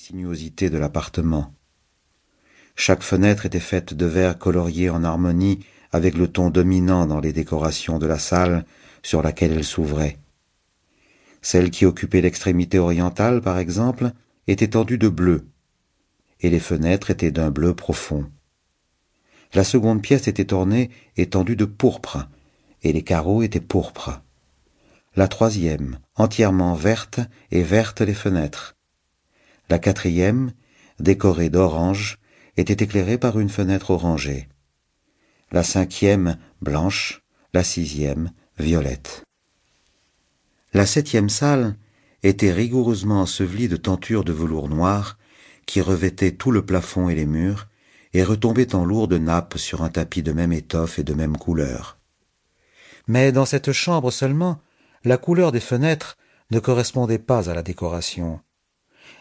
sinuosités de l'appartement. Chaque fenêtre était faite de verre colorié en harmonie avec le ton dominant dans les décorations de la salle sur laquelle elle s'ouvrait. Celle qui occupait l'extrémité orientale, par exemple, était tendue de bleu, et les fenêtres étaient d'un bleu profond. La seconde pièce était ornée et tendue de pourpre, et les carreaux étaient pourpres. La troisième, entièrement verte, et verte les fenêtres. La quatrième, décorée d'orange, était éclairée par une fenêtre orangée. La cinquième, blanche, la sixième, violette. La septième salle était rigoureusement ensevelie de tentures de velours noir qui revêtaient tout le plafond et les murs et retombaient en lourdes nappes sur un tapis de même étoffe et de même couleur. Mais dans cette chambre seulement, la couleur des fenêtres ne correspondait pas à la décoration.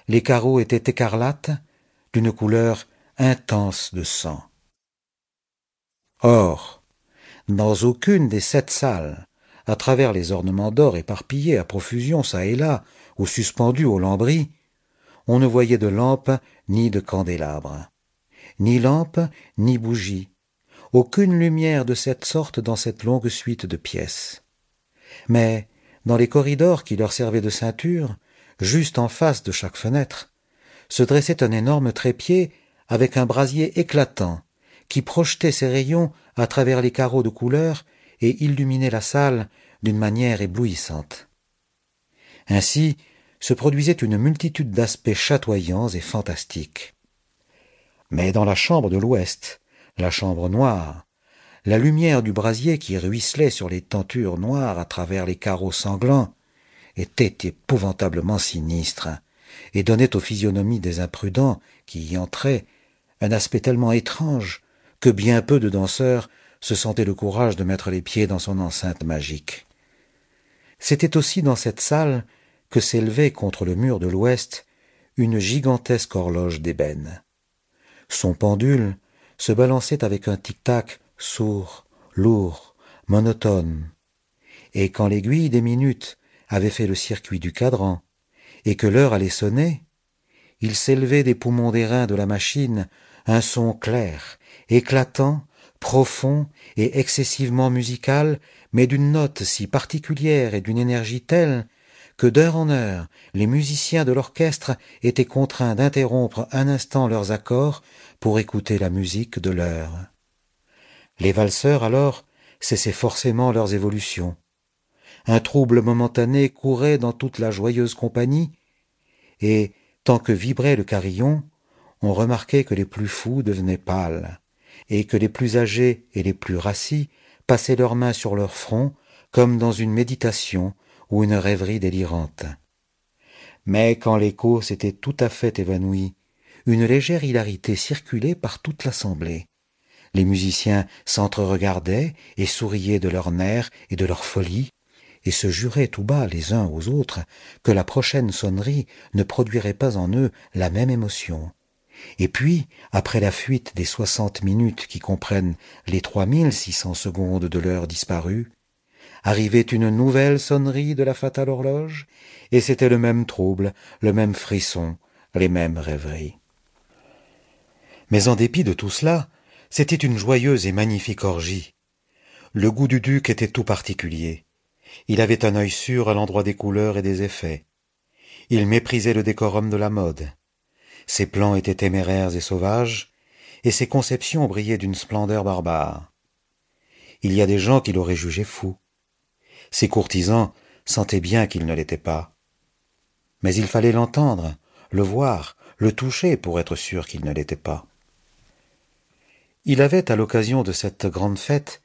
Les carreaux étaient écarlates, d'une couleur intense de sang. Or, dans aucune des sept salles, à travers les ornements d'or éparpillés à profusion çà et là, ou suspendus aux lambris, on ne voyait de lampe ni de candélabre. Ni lampe, ni bougie. Aucune lumière de cette sorte dans cette longue suite de pièces. Mais, dans les corridors qui leur servaient de ceinture, juste en face de chaque fenêtre, se dressait un énorme trépied avec un brasier éclatant, qui projetait ses rayons à travers les carreaux de couleur et illuminait la salle d'une manière éblouissante. Ainsi se produisait une multitude d'aspects chatoyants et fantastiques. Mais dans la chambre de l'ouest, la chambre noire, la lumière du brasier qui ruisselait sur les tentures noires à travers les carreaux sanglants était épouvantablement sinistre et donnait aux physionomies des imprudents qui y entraient un aspect tellement étrange que bien peu de danseurs se sentaient le courage de mettre les pieds dans son enceinte magique. C'était aussi dans cette salle que s'élevait contre le mur de l'ouest une gigantesque horloge d'ébène. Son pendule se balançait avec un tic-tac sourd, lourd, monotone, et quand l'aiguille des minutes avait fait le circuit du cadran, et que l'heure allait sonner, il s'élevait des poumons d'airain de la machine un son clair, éclatant, profond et excessivement musical, mais d'une note si particulière et d'une énergie telle que d'heure en heure les musiciens de l'orchestre étaient contraints d'interrompre un instant leurs accords pour écouter la musique de l'heure. Les valseurs alors cessaient forcément leurs évolutions. Un trouble momentané courait dans toute la joyeuse compagnie, et, tant que vibrait le carillon, on remarquait que les plus fous devenaient pâles, et que les plus âgés et les plus rassis passaient leurs mains sur leur front comme dans une méditation ou une rêverie délirante. Mais quand l'écho s'était tout à fait évanoui, une légère hilarité circulait par toute l'assemblée. Les musiciens s'entre-regardaient et souriaient de leurs nerfs et de leur folie, et se juraient tout bas les uns aux autres que la prochaine sonnerie ne produirait pas en eux la même émotion. Et puis, après la fuite des soixante minutes qui comprennent les trois mille six cents secondes de l'heure disparue, arrivait une nouvelle sonnerie de la fatale horloge, et c'était le même trouble, le même frisson, les mêmes rêveries. Mais en dépit de tout cela, c'était une joyeuse et magnifique orgie. Le goût du duc était tout particulier. Il avait un œil sûr à l'endroit des couleurs et des effets. Il méprisait le décorum de la mode. Ses plans étaient téméraires et sauvages, et ses conceptions brillaient d'une splendeur barbare. Il y a des gens qui l'auraient jugé fou. Ses courtisans sentaient bien qu'il ne l'était pas. Mais il fallait l'entendre, le voir, le toucher pour être sûr qu'il ne l'était pas. Il avait, à l'occasion de cette grande fête,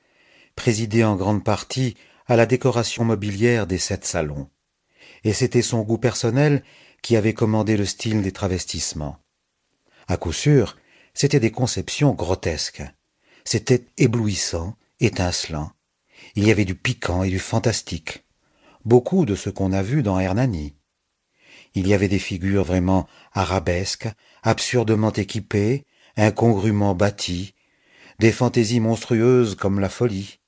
présidé en grande partie à la décoration mobilière des sept salons, et c'était son goût personnel qui avait commandé le style des travestissements. À coup sûr, c'étaient des conceptions grotesques. C'était éblouissant, étincelant, il y avait du piquant et du fantastique, beaucoup de ce qu'on a vu dans Hernani. Il y avait des figures vraiment arabesques, absurdement équipées, incongrument bâties, des fantaisies monstrueuses comme la folie.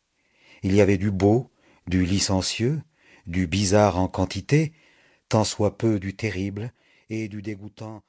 Il y avait du beau, du licencieux, du bizarre en quantité, tant soit peu du terrible et du dégoûtant